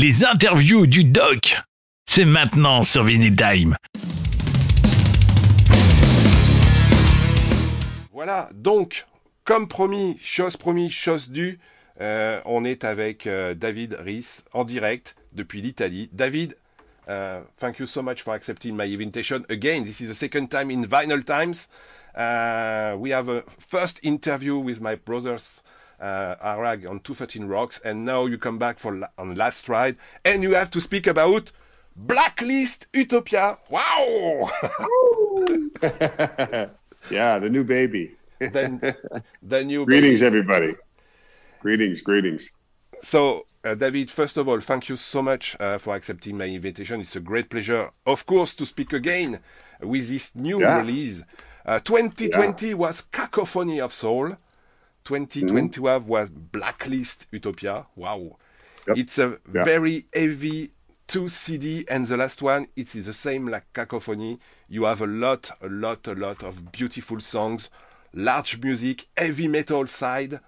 Les interviews du doc, c'est maintenant sur Vinyl Time. Voilà, donc, comme promis, chose promis, chose due, euh, on est avec euh, David Ries en direct depuis l'Italie. David, uh, thank you so much for accepting my invitation. Again, this is the second time in Vinyl Times. Uh, we have a first interview with my brothers uh, Arag on 213 Rocks, and now you come back for la on Last Ride, and you have to speak about Blacklist Utopia. Wow! yeah, the new baby. then, then you. Greetings, baby. everybody. Greetings, greetings. So, uh, David, first of all, thank you so much uh, for accepting my invitation. It's a great pleasure, of course, to speak again with this new yeah. release. Uh, 2020 yeah. was Cacophony of Soul. 2020 mm-hmm. was Blacklist Utopia. Wow. Yep. It's a yeah. very heavy two CD, and the last one, it's the same like Cacophony. You have a lot, a lot, a lot of beautiful songs, large music, heavy metal side.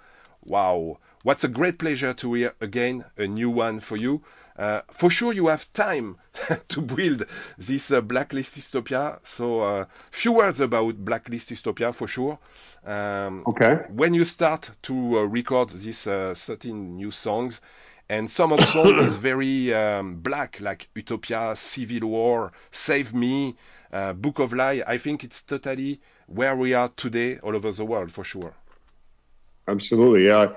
Wow. What's a great pleasure to hear again a new one for you. Uh, for sure, you have time to build this uh, Blacklist Dystopia. So, uh, few words about Blacklist Dystopia for sure. Um, okay. When you start to uh, record these uh, 13 new songs, and some of the songs is very um, black, like Utopia, Civil War, Save Me, uh, Book of Lie. I think it's totally where we are today, all over the world, for sure. Absolutely, yeah.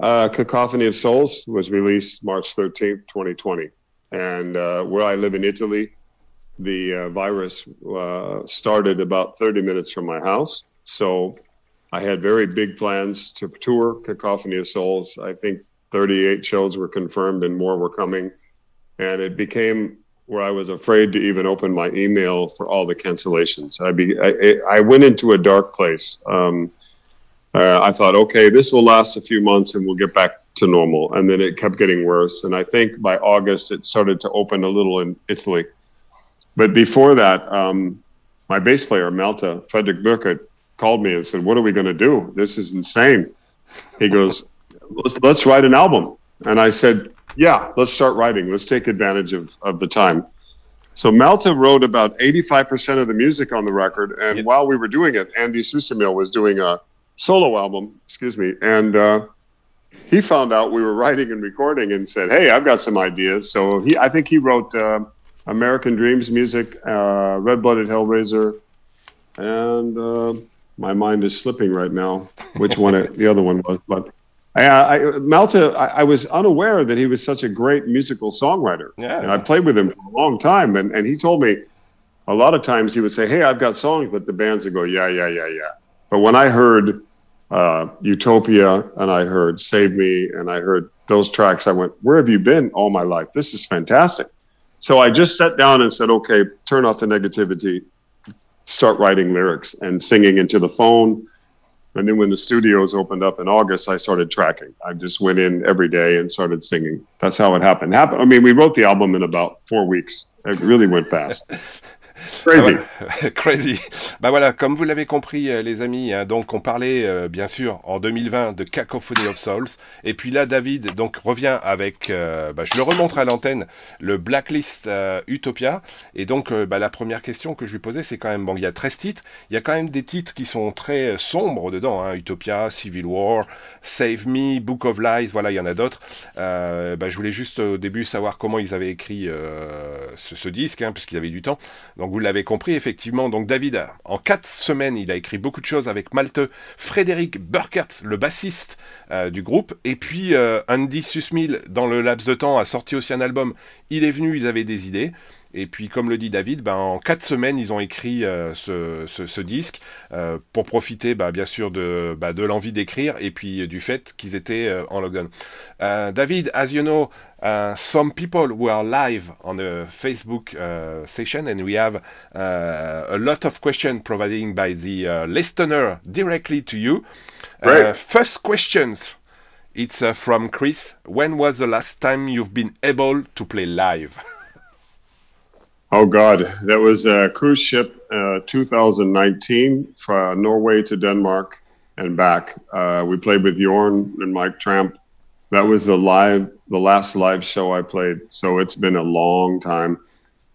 Uh, Cacophony of Souls was released March 13th, 2020. And uh, where I live in Italy, the uh, virus uh, started about 30 minutes from my house. So I had very big plans to tour Cacophony of Souls. I think 38 shows were confirmed and more were coming. And it became where I was afraid to even open my email for all the cancellations. I, be, I, I went into a dark place. Um, uh, I thought, okay, this will last a few months and we'll get back to normal. And then it kept getting worse. And I think by August, it started to open a little in Italy. But before that, um, my bass player, Malte, Frederik Burkert, called me and said, What are we going to do? This is insane. He goes, let's, let's write an album. And I said, Yeah, let's start writing. Let's take advantage of, of the time. So Malta wrote about 85% of the music on the record. And yep. while we were doing it, Andy Susemihl was doing a solo album, excuse me, and uh, he found out we were writing and recording and said, "Hey, I've got some ideas." So he, I think he wrote uh, American Dreams music, uh, Red Blooded Hellraiser, and uh, my mind is slipping right now which one it, the other one was, but. I, I, Malte, I, I, was unaware that he was such a great musical songwriter. Yeah. And I played with him for a long time. And, and he told me a lot of times he would say, Hey, I've got songs, but the bands would go, Yeah, yeah, yeah, yeah. But when I heard uh, Utopia and I heard Save Me and I heard those tracks. I went, Where have you been all my life? This is fantastic. So I just sat down and said, Okay, turn off the negativity, start writing lyrics and singing into the phone. And then when the studios opened up in August, I started tracking. I just went in every day and started singing. That's how it happened. Happened. I mean, we wrote the album in about four weeks. It really went fast. Crazy. Ah Crazy. Bah voilà, comme vous l'avez compris, euh, les amis, hein, donc on parlait euh, bien sûr en 2020 de Cacophony of Souls. Et puis là, David donc revient avec, euh, bah, je le remontre à l'antenne, le Blacklist Utopia. Et donc bah, la première question que je lui posais, c'est quand même, bon, il y a 13 titres, il y a quand même des titres qui sont très sombres dedans, hein, Utopia, Civil War, Save Me, Book of Lies, voilà, il y en a d'autres. bah, je voulais juste au début savoir comment ils avaient écrit ce, disque, hein, parce qu'ils avaient du temps. Donc vous l'avez compris, effectivement. Donc David, en quatre semaines, il a écrit beaucoup de choses avec Malte, Frédéric Burkert, le bassiste euh, du groupe, et puis euh, Andy Susmil, dans le laps de temps, a sorti aussi un album. Il est venu, ils avaient des idées. Et puis, comme le dit David, ben, en quatre semaines, ils ont écrit euh, ce, ce, ce, disque euh, pour profiter, bah, bien sûr, de, bah, de l'envie d'écrire et puis du fait qu'ils étaient euh, en lockdown. David, as you know, uh, some people were live on a Facebook uh, session, and we have uh, a lot of questions provided by the uh, listener directly to you. Uh, first questions. It's uh, from Chris. When was the last time you've been able to play live? Oh God, that was a cruise ship, uh, 2019, from Norway to Denmark and back. Uh, we played with Jorn and Mike Tramp that was the live, the last live show I played. So it's been a long time.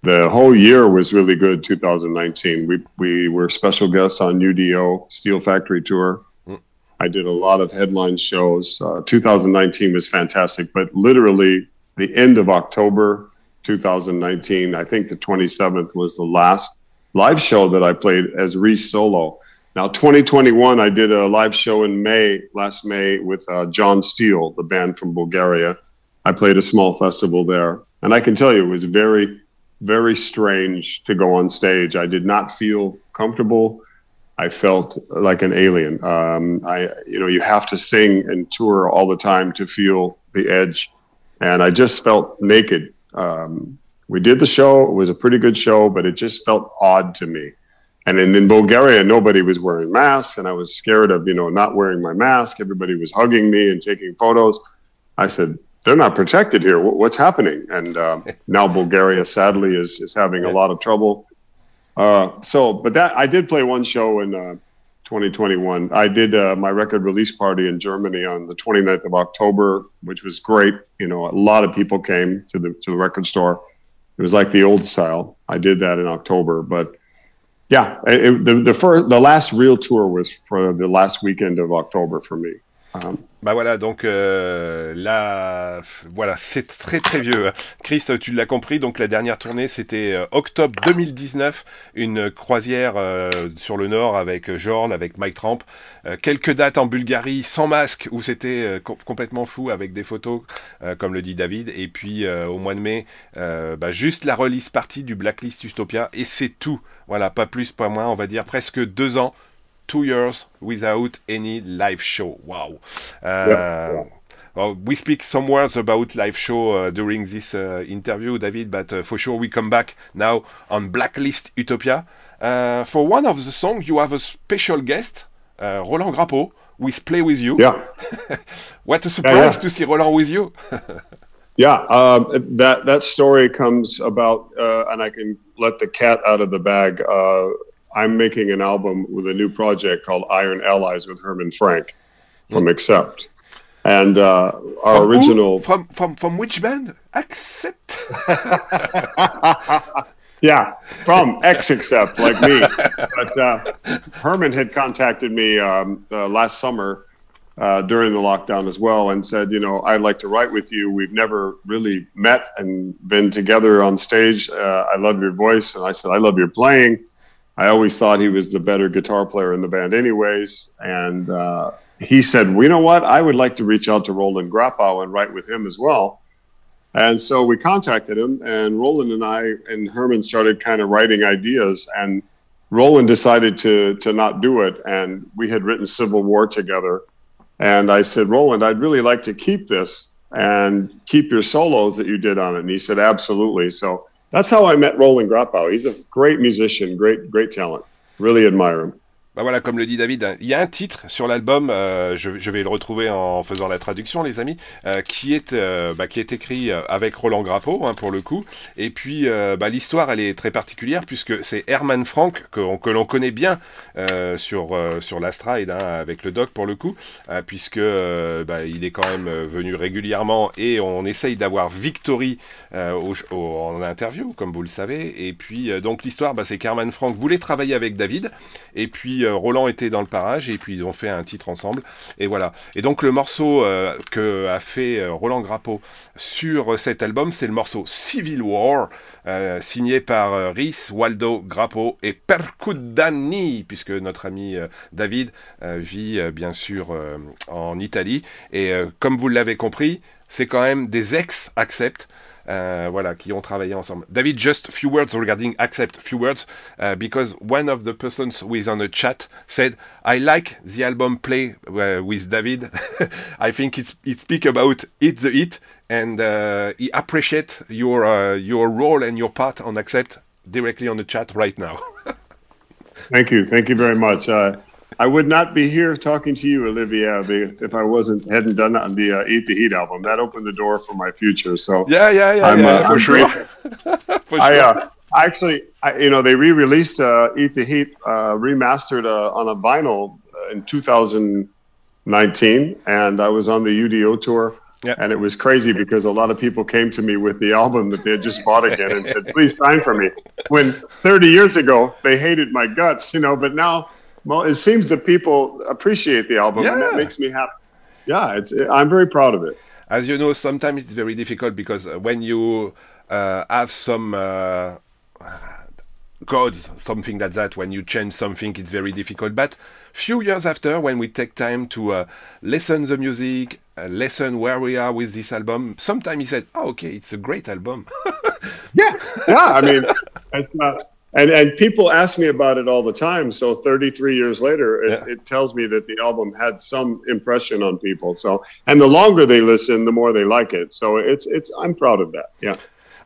The whole year was really good. 2019. We we were special guests on UDO Steel Factory tour. Mm. I did a lot of headline shows. Uh, 2019 was fantastic, but literally the end of October 2019, I think the 27th was the last live show that I played as Reece solo. Now, 2021, I did a live show in May, last May, with uh, John Steele, the band from Bulgaria. I played a small festival there. And I can tell you, it was very, very strange to go on stage. I did not feel comfortable. I felt like an alien. Um, I, you know, you have to sing and tour all the time to feel the edge. And I just felt naked. Um, we did the show. It was a pretty good show, but it just felt odd to me. And in, in Bulgaria, nobody was wearing masks, and I was scared of you know not wearing my mask. Everybody was hugging me and taking photos. I said, "They're not protected here. What's happening?" And uh, now Bulgaria, sadly, is is having a lot of trouble. Uh, so, but that I did play one show in uh, 2021. I did uh, my record release party in Germany on the 29th of October, which was great. You know, a lot of people came to the to the record store. It was like the old style. I did that in October, but yeah, it, the the first, the last real tour was for the last weekend of October for me. Um, bah voilà, donc euh, là, voilà, c'est très très vieux. Chris, tu l'as compris, donc la dernière tournée c'était euh, octobre 2019, une croisière euh, sur le nord avec Jorn, avec Mike Tramp, quelques dates en Bulgarie sans masque où c'était complètement fou avec des photos, comme le dit David, et puis au mois de mai, bah, juste la release partie du Blacklist Utopia et c'est tout. Voilà, pas plus, pas moins, on va dire presque deux ans two years without any live show. Wow. Uh, yeah. Well, we speak some words about live show uh, during this uh, interview, David, but uh, for sure we come back now on Blacklist Utopia. Uh, for one of the songs, you have a special guest, uh, Roland Grapow, with Play With You. Yeah. what a surprise yeah, yeah. to see Roland with you. yeah, um, that, that story comes about, uh, and I can let the cat out of the bag. I'm making an album with a new project called Iron Allies with Herman Frank from Accept. And uh, our from original who? from from from which band? Accept. yeah, from X Accept, like me. But uh, Herman had contacted me um, uh, last summer uh, during the lockdown as well, and said, you know, I'd like to write with you. We've never really met and been together on stage. Uh, I love your voice, and I said, I love your playing. I always thought he was the better guitar player in the band, anyways. And uh, he said, well, you know what? I would like to reach out to Roland Grapow and write with him as well. And so we contacted him, and Roland and I and Herman started kind of writing ideas. And Roland decided to to not do it, and we had written Civil War together. And I said, Roland, I'd really like to keep this and keep your solos that you did on it. And he said, absolutely. So that's how I met Roland Grapow. He's a great musician, great, great talent. Really admire him. Bah voilà, comme le dit David, il y a un titre sur l'album, euh, je, vais le retrouver en faisant la traduction, les amis, euh, qui est euh, bah, qui est écrit avec Roland Grappo, hein, pour le coup. Et puis bah, l'histoire, elle est très particulière puisque c'est Herman Frank que, l'on connaît bien sur sur l'Astride hein, avec le doc pour le coup, puisque bah, il est quand même venu régulièrement et on essaye d'avoir Victory au, en interview, comme vous le savez. Et puis donc l'histoire, bah, c'est qu'Herman Frank voulait travailler avec David, et puis euh, Roland était dans le parage et puis ils ont fait un titre ensemble. Et voilà. Et donc le morceau euh, que a fait euh, Roland Grappo sur cet album, c'est le morceau Civil War, signé par Rhys, Waldo, Grappo et Percudani, puisque notre ami David vit bien sûr en Italie. Et comme vous l'avez compris, c'est quand même des ex-accept. Uh, voilà, qui ont travaillé ensemble. David, just few words regarding Accept, few words, uh, because one of the persons who is on the chat said, I like the album Play uh, with David. I think it's, it speak about It the It, and uh, he appreciate your, uh, your role and your part on Accept directly on the chat right now. Thank you. Thank you very much. I would not be here talking to you, Olivia, if I wasn't hadn't done on the uh, Eat the Heat album. That opened the door for my future. So yeah, yeah, yeah, I'm, yeah, uh, for, sure. for, sure. I, uh, I actually, I, you know, they re-released uh, Eat the Heat uh, remastered uh, on a vinyl uh, in 2019, and I was on the UDO tour. Yeah. And it was crazy because a lot of people came to me with the album that they had just bought again and said, please sign for me. When 30 years ago, they hated my guts, you know, but now well, it seems that people appreciate the album yeah. and that makes me happy. Yeah, it's, I'm very proud of it. As you know, sometimes it's very difficult because when you uh, have some uh, code, something like that, when you change something, it's very difficult. But few years after, when we take time to uh, listen the music, uh, listen where we are with this album, sometimes he said, "Oh, okay, it's a great album." yeah, yeah. I mean, it's not. And, and people ask me about it all the time. So 33 years later, it, yeah. it tells me that the album had some impression on people. So, and the longer they listen, the more they like it. So it's, it's, I'm proud of that. Yeah.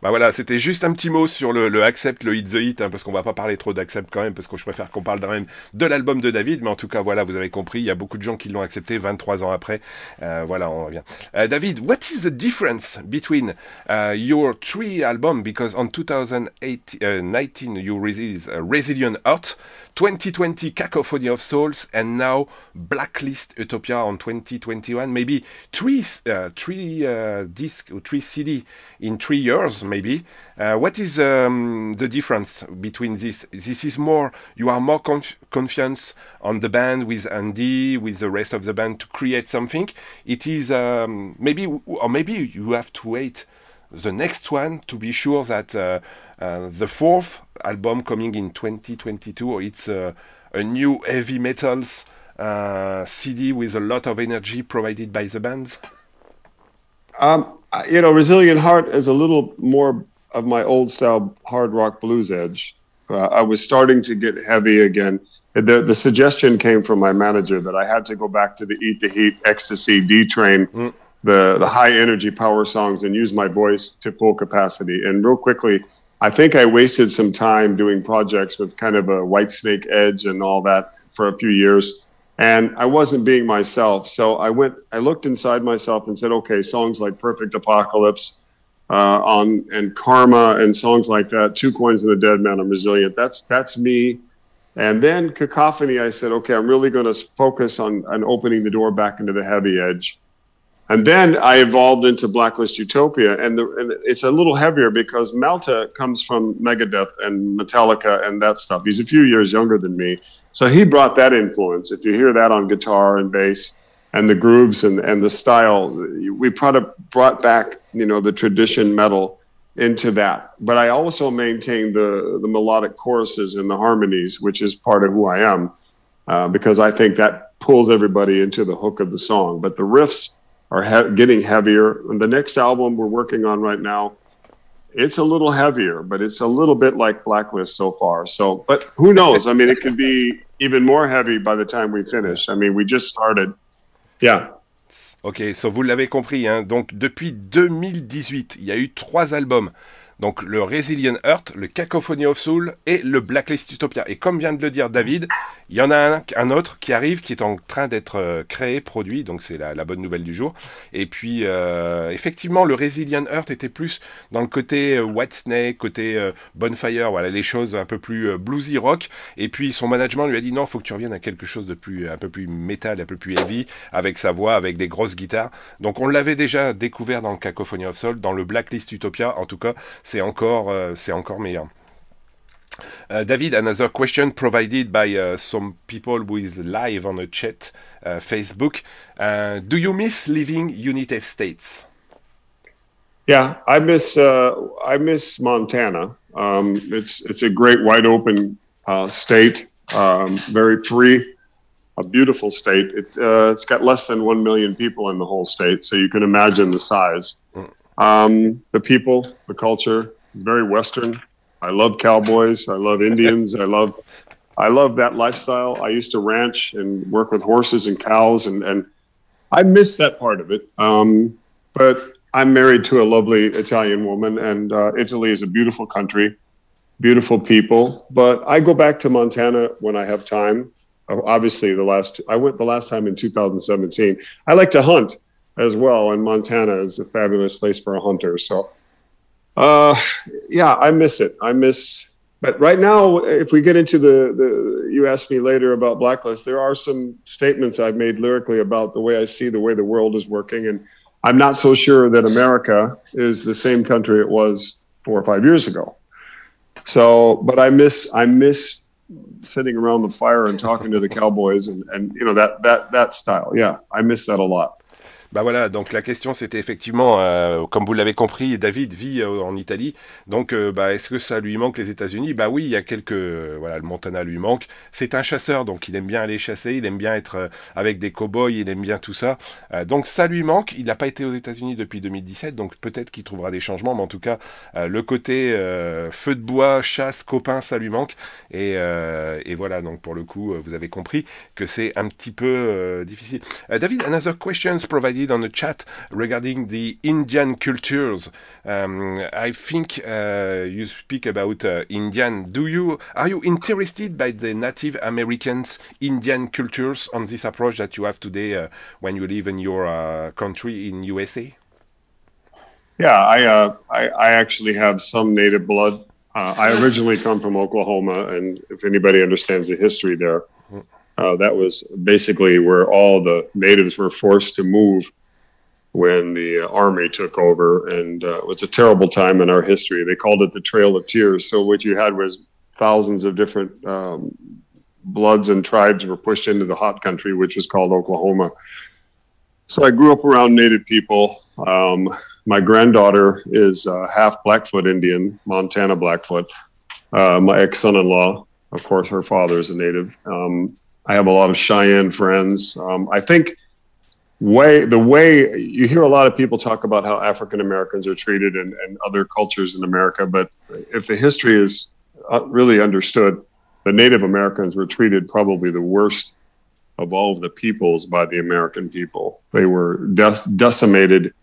Bah voilà, c'était juste un petit mot sur le, le Accept, le Hit the Hit, hein, parce qu'on va pas parler trop d'Accept quand même, parce que je préfère qu'on parle même de l'album de David, mais en tout cas, voilà, vous avez compris, il y a beaucoup de gens qui l'ont accepté 23 ans après. Euh, voilà, on revient. Uh, David, what is the difference between uh, your three albums? Because on 2019 uh, you released uh, Resilient Heart, 2020 Cacophony of Souls, and now Blacklist Utopia on 2021. Maybe three, uh, three uh, disc or three CD in three years, maybe. Uh, what is um, the difference between this? This is more, you are more conf on the band with Andy, with the rest of the band to create something. It is um, maybe, or maybe you have to wait the next one to be sure that uh, the fourth album coming in 2022 it's uh, a new heavy metals uh, CD with a lot of energy provided by the bands? Um, you know, Resilient Heart is a little more of my old style hard rock blues edge. Uh, I was starting to get heavy again. The, the suggestion came from my manager that I had to go back to the Eat the Heat, Ecstasy, D Train. Mm the the high energy power songs and use my voice to full capacity. And real quickly, I think I wasted some time doing projects with kind of a Whitesnake edge and all that for a few years. And I wasn't being myself. So I went, I looked inside myself and said, okay, songs like Perfect Apocalypse uh, on and Karma and songs like that, Two Coins and a Dead Man, I'm Resilient. That's that's me. And then Cacophony, I said, okay, I'm really going to focus on, on opening the door back into the heavy edge. And then I evolved into Blacklist Utopia, and, the, and, it's a little heavier because Malte comes from Megadeth and Metallica and that stuff. He's a few years younger than me, so he brought that influence. If you hear that on guitar and bass, and the grooves and, and the style, we brought, brought back you know the tradition metal into that. But I also maintain the the melodic choruses and the harmonies, which is part of who I am, uh, because I think that pulls everybody into the hook of the song. But the riffs are he- getting heavier. And the next album we're working on right now, it's a little heavier, but it's a little bit like Blacklist so far. So, but who knows? I mean, it could be even more heavy by the time we finish. I mean, we just started. Yeah. Ok, so vous l'avez compris, hein. donc depuis 2018, il y a eu trois albums. Donc le Resilient Earth, le Cacophony of Soul et le Blacklist Utopia. Et comme vient de le dire David, il y en a un, autre qui arrive, qui est en train d'être euh, créé, produit, donc c'est la, bonne nouvelle du jour. Et puis euh, effectivement, le Resilient Earth était plus dans le côté euh, White Snake, côté Bonfire, voilà les choses un peu plus bluesy rock. Et puis son management lui a dit non, faut que tu reviennes à quelque chose de plus, un peu plus métal, un peu plus heavy, avec sa voix, avec des grosses guitares. Donc on l'avait déjà découvert dans le Cacophony of Soul, dans le Blacklist Utopia, en tout cas c'est encore, euh, c'est encore meilleur. Uh, David, another question provided by uh, some people with live on a chat uh, Facebook. Uh, do you miss living United States? Yeah, I miss uh, I miss Montana. Um, it's it's a great wide open uh, state, um, very free, a beautiful state. It, it's got less than one million people in the whole state, so you can imagine the size. Mm. Um, the people, the culture, very Western. I love cowboys. I love Indians. I love, I love that lifestyle. I used to ranch and work with horses and cows, and and I miss that part of it. Um, but I'm married to a lovely Italian woman, and uh, Italy is a beautiful country, beautiful people. But I go back to Montana when I have time. Obviously, the last I went the last time in 2017. I like to hunt as well, and Montana is a fabulous place for a hunter. So, uh, yeah, I miss it. I miss. But right now, if we get into the, the, you asked me later about Blacklist, there are some statements I've made lyrically about the way I see the way the world is working, and I'm not so sure that America is the same country it was four or five years ago. So, but I miss I miss sitting around the fire and talking to the cowboys and and you know that that that style. Yeah, I miss that a lot. Bah voilà, donc la question c'était effectivement, euh, comme vous l'avez compris, David vit euh, en Italie, donc euh, bah, est-ce que ça lui manque les États-Unis? Bah oui, il y a quelques, voilà, le Montana lui manque. C'est un chasseur, donc il aime bien aller chasser, il aime bien être avec des cow-boys, il aime bien tout ça. donc ça lui manque. Il n'a pas été aux États-Unis depuis 2017, donc peut-être qu'il trouvera des changements, mais en tout cas, le côté feu de bois, chasse, copain, ça lui manque. Et, et, voilà, donc pour le coup, vous avez compris que c'est un petit peu difficile. David, another questions provided on the chat regarding the Indian cultures. Um, I think uh, you speak about uh, Indian. Do you are you interested by the Native Americans Indian cultures on this approach that you have today uh, when you live in your uh, country in USA? Yeah, I, uh, I, I actually have some native blood. Uh, I originally come from Oklahoma, and if anybody understands the history there, uh, that was basically where all the natives were forced to move when the uh, army took over, and uh, it was a terrible time in our history. They called it the Trail of Tears. So what you had was thousands of different um, bloods and tribes were pushed into the hot country, which was called Oklahoma. So I grew up around Native people. Um, my granddaughter is uh, half Blackfoot Indian, Montana Blackfoot. Uh, my ex son in law, of course, her father is a Native. Um, I have a lot of Cheyenne friends. Um, I think way the way you hear a lot of people talk about how African Americans are treated and, and other cultures in America, but if the history is uh, really understood, the Native Americans were treated probably the worst of all of the peoples by the American people. They were de- decimated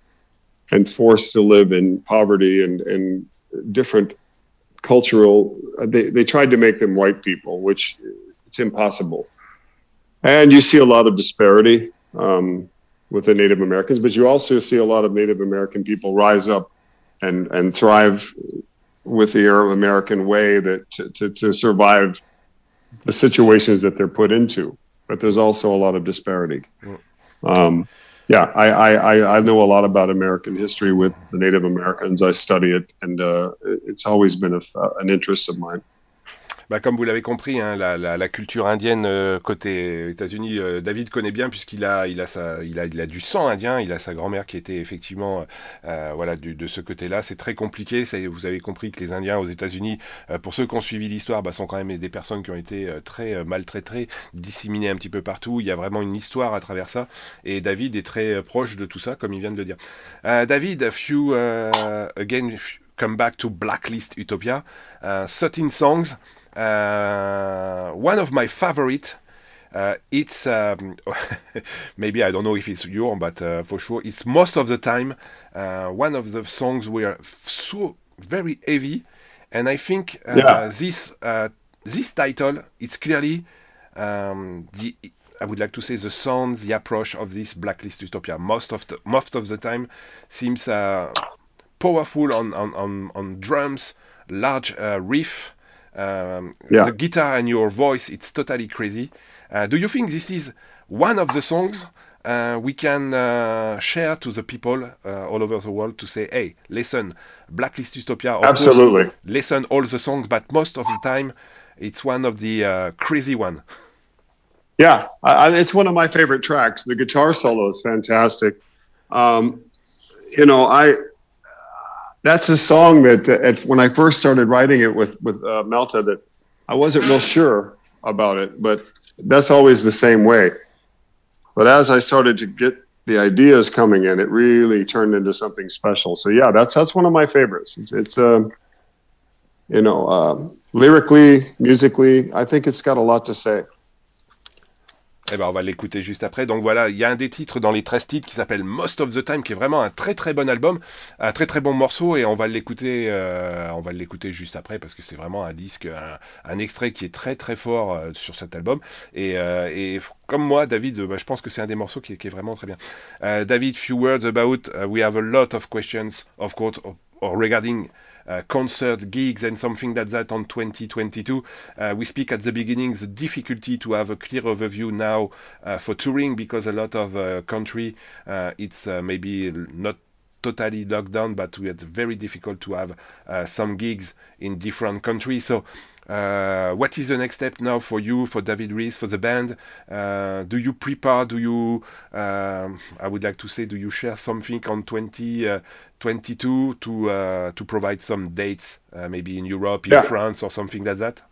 and forced to live in poverty and, and different cultural. They, they tried to make them white people, which it's impossible. And you see a lot of disparity um, with the Native Americans, but you also see a lot of Native American people rise up and, and thrive with the Arab American way that to, to, to survive the situations that they're put into. But there's also a lot of disparity. Um, yeah, I, I, I know a lot about American history with the Native Americans. I study it, and uh, it's always been a, an interest of mine. Bah, comme vous l'avez compris, hein, la, culture indienne euh, côté États-Unis, euh, David connaît bien puisqu'il a, il a, sa, il a, il a du sang indien. Il a sa grand-mère qui était effectivement, euh, voilà, du, de ce côté-là. C'est très compliqué. Vous avez compris que les Indiens aux États-Unis, euh, pour ceux qui ont suivi l'histoire, bah, sont quand même des personnes qui ont été très maltraitées, disséminées un petit peu partout. Il y a vraiment une histoire à travers ça. Et David est très proche de tout ça, comme il vient de le dire. David, a few again. Come back to Blacklist Utopia. 13 songs. Uh, one of my favorite. Uh, it's um, maybe I don't know if it's your, but uh, for sure it's most of the time uh, one of the songs were so very heavy, and I think uh, yeah. this uh, this title it's clearly um, the I would like to say the sound, the approach of this Blacklist Utopia. Most of the most of the time seems powerful on, on on on drums, large riff. Um, yeah. The guitar and your voice, it's totally crazy. Uh, do you think this is one of the songs uh, we can uh, share to the people uh, all over the world to say, hey, listen, Blacklist Utopia, absolutely, course, listen all the songs, but most of the time, it's one of the uh, crazy one. Yeah, I, it's one of my favorite tracks. The guitar solo is fantastic. Um, you know, I that's a song that at, when I first started writing it with with uh, Malte that I wasn't real sure about it, but that's always the same way. But as I started to get the ideas coming in, it really turned into something special. So yeah, that's that's one of my favorites. It's, it's um, you know, um, lyrically, musically, I think it's got a lot to say. Eh ben, on va l'écouter juste après. Donc voilà, il y a un des titres dans les 13 titres qui s'appelle Most of the Time, qui est vraiment un très très bon album, un très très bon morceau, et on va l'écouter, euh, on va l'écouter juste après parce que c'est vraiment un disque, un, extrait qui est très très fort euh, sur cet album. Et, euh, comme moi, David, bah, je pense que c'est un des morceaux qui, est vraiment très bien. David, few words about. we have a lot of questions, of course, regarding uh, concert gigs and something like that on 2022. Uh, we speak at the beginning the difficulty to have a clear overview now uh, for touring because a lot of uh, country it's maybe not totally locked down, but we had very difficult to have uh, some gigs in different countries. So, uh, what is the next step now for you, for David Reece, for the band? Uh, do you prepare? Do you, um, I would like to say, do you share something on 2022 uh, to uh, to provide some dates, uh, maybe in Europe, in yeah. France, or something like that?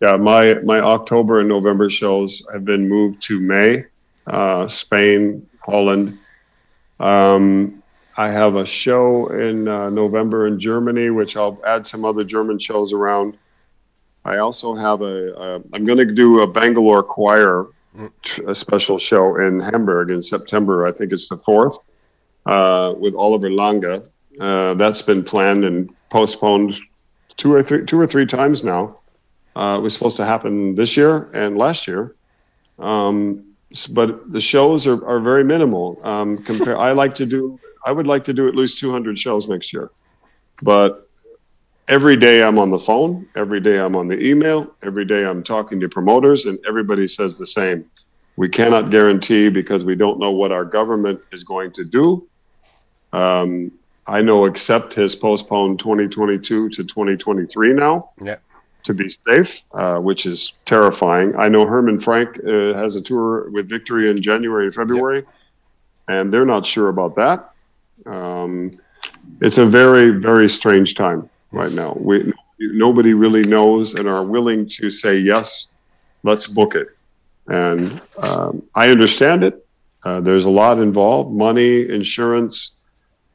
Yeah, my my October and November shows have been moved to May, Spain, Holland. Um, I have a show in uh, November in Germany, which I'll add some other German shows around. I also have a. a I'm going to do a Bangalore choir, a special show in Hamburg in September. I think it's the fourth, uh, with Oliver Lange. Uh, that's been planned and postponed two or three two or three times now. Uh, it was supposed to happen this year and last year. Um, but the shows are, are very minimal. Um, compare, I like to do I would like to do at least 200 shows next year. But every day I'm on the phone, every day I'm on the email, every day I'm talking to promoters, and everybody says the same. We cannot guarantee because we don't know what our government is going to do. Um, I know Accept has postponed 2022 to 2023 now. Yeah. To be safe, uh, which is terrifying. I know Herman Frank uh, has a tour with Victory in January and February, and they're not sure about that. Um, it's a very, very strange time right now. We, nobody really knows and are willing to say, yes, let's book it. And um, I understand it. Uh, there's a lot involved money, insurance,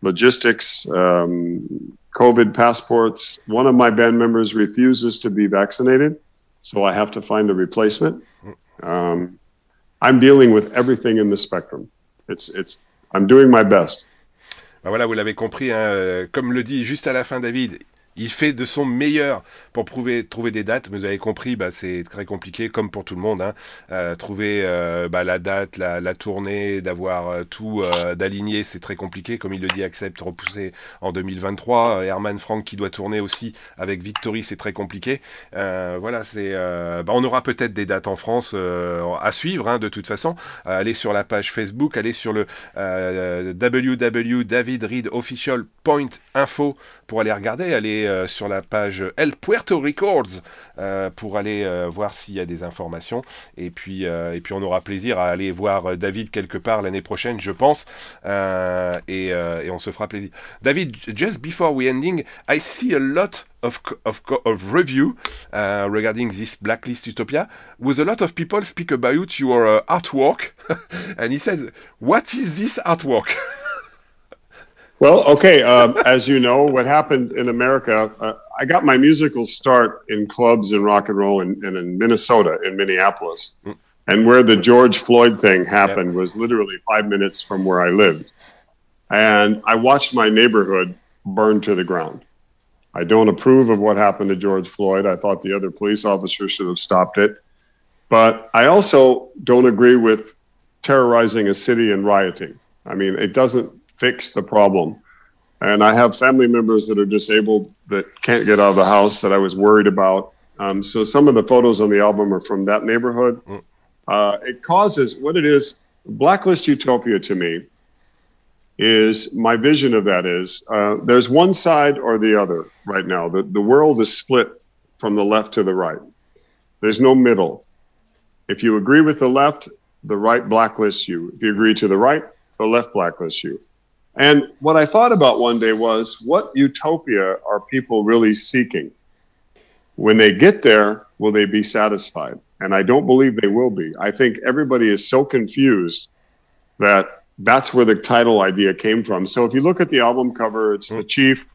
logistics, um, COVID passports. One of my band members refuses to be vaccinated, so I have to find a replacement. Um, I'm dealing with everything in the spectrum. It's, it's, I'm doing my best. Voilà, vous l'avez compris, hein, euh, comme le dit juste à la fin David, il fait de son meilleur pour trouver des dates. Vous avez compris, bah, c'est très compliqué, comme pour tout le monde. Hein. Euh, trouver euh, bah, la date, la, tournée, d'avoir euh, tout d'aligner, c'est très compliqué. Comme il le dit, accepte repousser en 2023. Euh, Herman Frank qui doit tourner aussi avec Victory, c'est très compliqué. voilà, c'est. Bah, on aura peut-être des dates en France à suivre, hein, de toute façon. allez sur la page Facebook, allez sur le www.davidreadofficial.info pour aller regarder, euh, sur la page El Puerto Records euh, pour aller euh, voir s'il y a des informations. Et puis, et puis on aura plaisir à aller voir David quelque part l'année prochaine, je pense. Et, et, on se fera plaisir. David, just before we ending, I see a lot of, of, review uh, regarding this blacklist utopia with a lot of people speak about your uh, artwork and he said what is this artwork? Well, okay. Um, as you know, what happened in America, uh, I got my musical start in clubs and rock and roll in, in, in Minnesota, in Minneapolis. Mm. And where the George Floyd thing happened yep. was literally five minutes from where I lived. And I watched my neighborhood burn to the ground. I don't approve of what happened to George Floyd. I thought the other police officers should have stopped it. But I also don't agree with terrorizing a city and rioting. I mean, it doesn't fix the problem. And I have family members that are disabled that can't get out of the house that I was worried about. Um, so some of the photos on the album are from that neighborhood. Mm. Uh, it causes what it is. Blacklist Utopia to me is my vision of that is uh, there's one side or the other right now. The, the world is split from the left to the right. There's no middle. If you agree with the left, the right blacklists you. If you agree to the right, the left blacklists you. And what I thought about one day was what utopia are people really seeking? When they get there, will they be satisfied? And I don't believe they will be. I think everybody is so confused that that's where the title idea came from. So if you look at the album cover, it's the chief,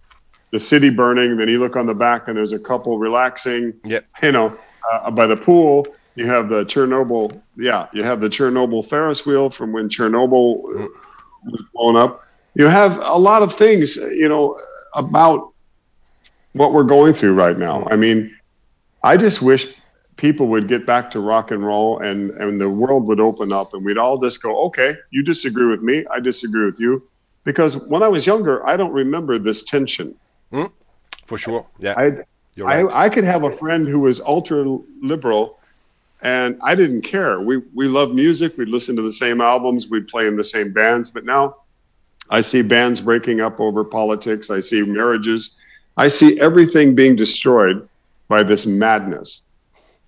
the city burning. Then you look on the back, and there's a couple relaxing. Yep. You know, uh, by the pool. You have the Chernobyl. Yeah, you have the Chernobyl Ferris wheel from when Chernobyl mm. was blown up you have a lot of things, you know, about what we're going through right now. I mean, I just wish people would get back to rock and roll and, and the world would open up and we'd all just go, okay, you disagree with me, I disagree with you. Because when I was younger, I don't remember this tension. Hmm? for sure. Yeah, I, right. I, I could have a friend who was ultra liberal, and I didn't care. We we love music. we'd listen to the same albums. we'd play in the same bands. But now, I see bands breaking up over politics. I see marriages. I see everything being destroyed by this madness,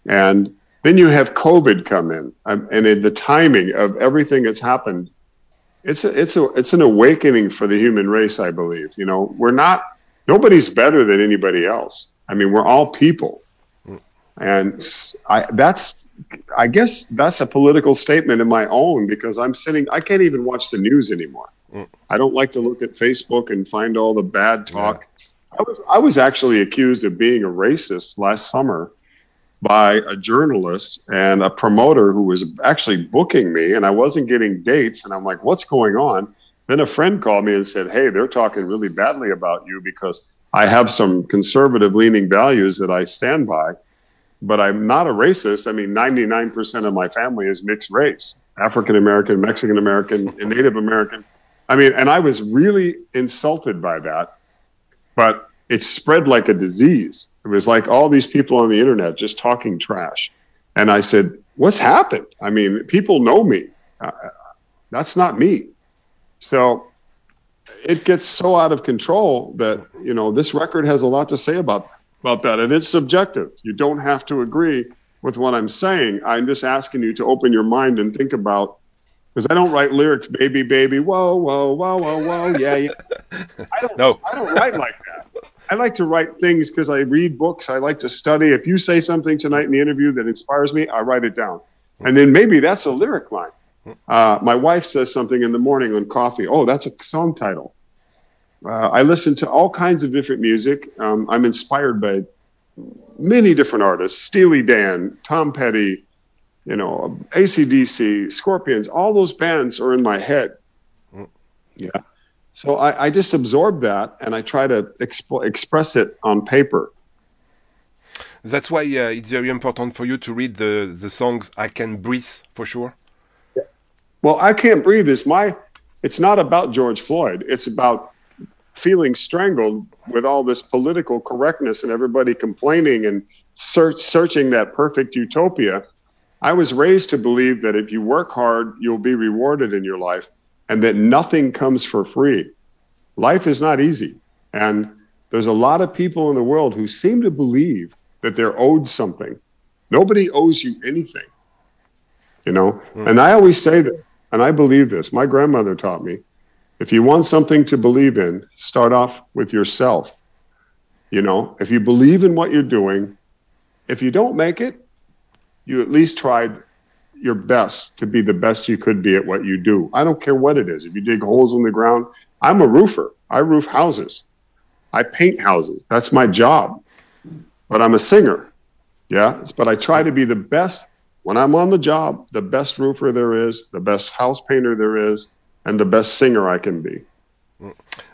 and then you have COVID come in, um, and in the timing of everything that's happened, it's a, it's a it's an awakening for the human race. I believe. You know, we're not nobody's better than anybody else. I mean, we're all people, and I that's I guess that's a political statement of my own because I'm sitting. I can't even watch the news anymore. Mm. I don't like to look at Facebook and find all the bad talk. Yeah. I was I was actually accused of being a racist last summer by a journalist and a promoter who was actually booking me and I wasn't getting dates and I'm like what's going on then a friend called me and said hey they're talking really badly about you because I have some conservative leaning values that I stand by but I'm not a racist I mean 99% of my family is mixed race African American Mexican American and Native American I mean and I was really insulted by that but it spread like a disease it was like all these people on the internet just talking trash. And I said, What's happened? I mean, people know me. Uh, that's not me. So it gets so out of control that, you know, this record has a lot to say about, about that. And it's subjective. You don't have to agree with what I'm saying. I'm just asking you to open your mind and think about because I don't write lyrics, baby, baby, whoa, whoa, whoa, whoa, whoa, yeah, yeah. I don't, no. I don't write like that. I like to write things because I read books. I like to study. If you say something tonight in the interview that inspires me, I write it down. And then maybe that's a lyric line. Uh, my wife says something in the morning on coffee. Oh, that's a song title. Uh, I listen to all kinds of different music. Um, I'm inspired by many different artists Steely Dan, Tom Petty, you know, ACDC, Scorpions, all those bands are in my head. Yeah. So I, I just absorb that and I try to exp- express it on paper. That's why uh, it's very important for you to read the, the songs I Can Breathe for sure. Yeah. Well, I Can't Breathe is my, it's not about George Floyd. It's about feeling strangled with all this political correctness and everybody complaining and search, searching that perfect utopia. I was raised to believe that if you work hard, you'll be rewarded in your life and that nothing comes for free. Life is not easy. And there's a lot of people in the world who seem to believe that they're owed something. Nobody owes you anything. You know? Mm. And I always say that, and I believe this. My grandmother taught me if you want something to believe in, start off with yourself. You know, if you believe in what you're doing, if you don't make it, you at least tried your best to be the best you could be at what you do. I don't care what it is. If you dig holes in the ground, I'm a roofer. I roof houses. I paint houses. That's my job. But I'm a singer. Yeah. But I try to be the best when I'm on the job, the best roofer there is, the best house painter there is, and the best singer I can be.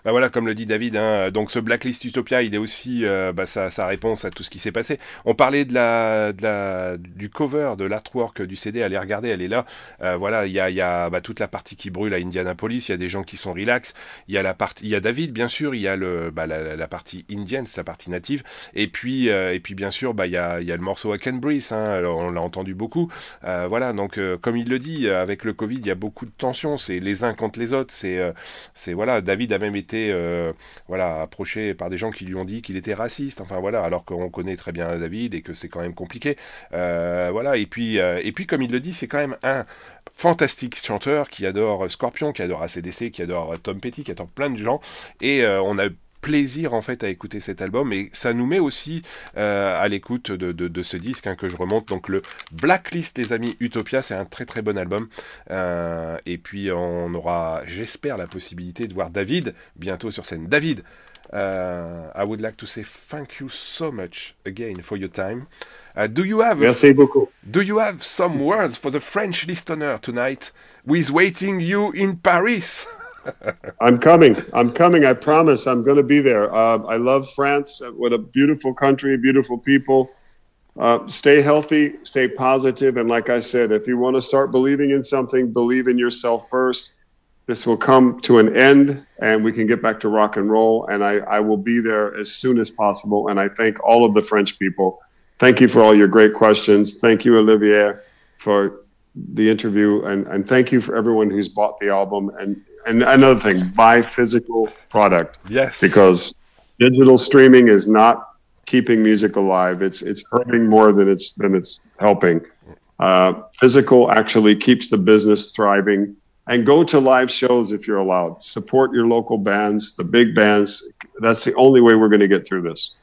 Bah voilà, comme le dit David, hein, donc ce Blacklist Utopia, il est aussi euh, bah, sa, réponse à tout ce qui s'est passé. On parlait de la, de la, du cover, de l'artwork du CD, allez regarder, elle est là. Euh, voilà, il y a, y a bah, toute la partie qui brûle à Indianapolis, il y a des gens qui sont relax, il y a la partie, y a David bien sûr, il y a le, bah, la, partie indienne, la partie native, et puis, euh, et puis bien sûr, il, y a, y a le morceau I Can Breathe, hein, on l'a entendu beaucoup. Voilà, donc comme il le dit, avec le Covid, il y a beaucoup de tensions, c'est les uns contre les autres, c'est, c'est voilà, David a été euh, voilà, approché par des gens qui lui ont dit qu'il était raciste. Enfin voilà, alors qu'on connaît très bien David et que c'est quand même compliqué. Euh, voilà, et puis, euh, et puis comme il le dit, c'est quand même un fantastique chanteur qui adore Scorpion, qui adore ACDC, qui adore Tom Petty, qui adore plein de gens. Et on a plaisir en fait à écouter cet album et ça nous met aussi euh, à l'écoute de, de, de, ce disque hein, que je remonte donc le Blacklist les amis Utopia c'est un très très bon album euh, et puis on aura j'espère la possibilité de voir David bientôt sur scène David uh, I would like to say thank you so much again for your time. Uh, do you have Merci beaucoup. Do you have some words for the French listener tonight who is waiting you in Paris? I'm coming. I'm coming. I promise. I'm going to be there. Uh, I love France. What a beautiful country, beautiful people. Uh, stay healthy, stay positive, and like I said, if you want to start believing in something, believe in yourself first. this will come to an end and we can get back to rock and roll. And I, I will be there as soon as possible. And I thank all of the French people. Thank you for all your great questions. Thank you, Olivier, for the interview. And, and thank you for everyone who's bought the album. And, and another thing, buy physical product. Yes. Because digital streaming is not keeping music alive. It's, it's hurting more than it's, than it's helping. Uh, physical actually keeps the business thriving and go to live shows if you're allowed. Support your local bands, the big bands. That's the only way we're going to get through this.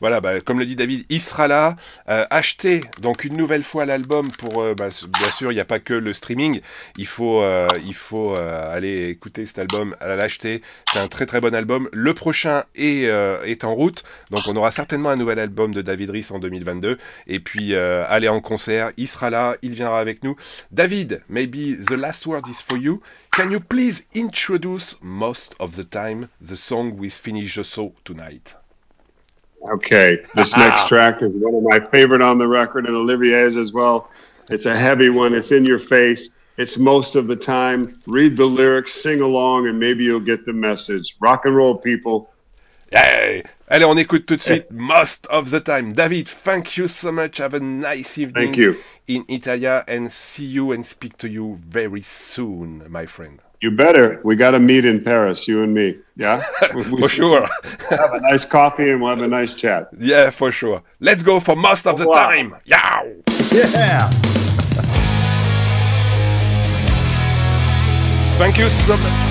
Voilà, bah, comme le dit David, il sera là. Euh, achetez donc une nouvelle fois l'album pour, euh, bah, bien sûr, il n'y a pas que le streaming. Il faut, euh, il faut euh, aller écouter cet album, l'acheter. C'est un très très bon album. Le prochain est, euh, est en route, donc on aura certainement un nouvel album de David Rhys en 2022. Et puis aller en concert, il sera là, il viendra avec nous. David, maybe the last word is for you. Can you please introduce most of the time the song we finish the show tonight? Okay, this next track is one of my favorite on the record, and Olivier's as well. It's a heavy one. It's in your face. It's most of the time. Read the lyrics, sing along, and maybe you'll get the message. Rock and roll, people. Hey. Allez, on écoute tout de suite Most of the Time. David, thank you so much. Have a nice evening Thank you. in Italia and see you and speak to you very soon, my friend. You better. We got to meet in Paris, you and me. Yeah? We- For sure. have a nice coffee and we'll have a nice chat. yeah, for sure. Let's go for Most of the Wow. Time. Yow! Yeah. Thank you so much.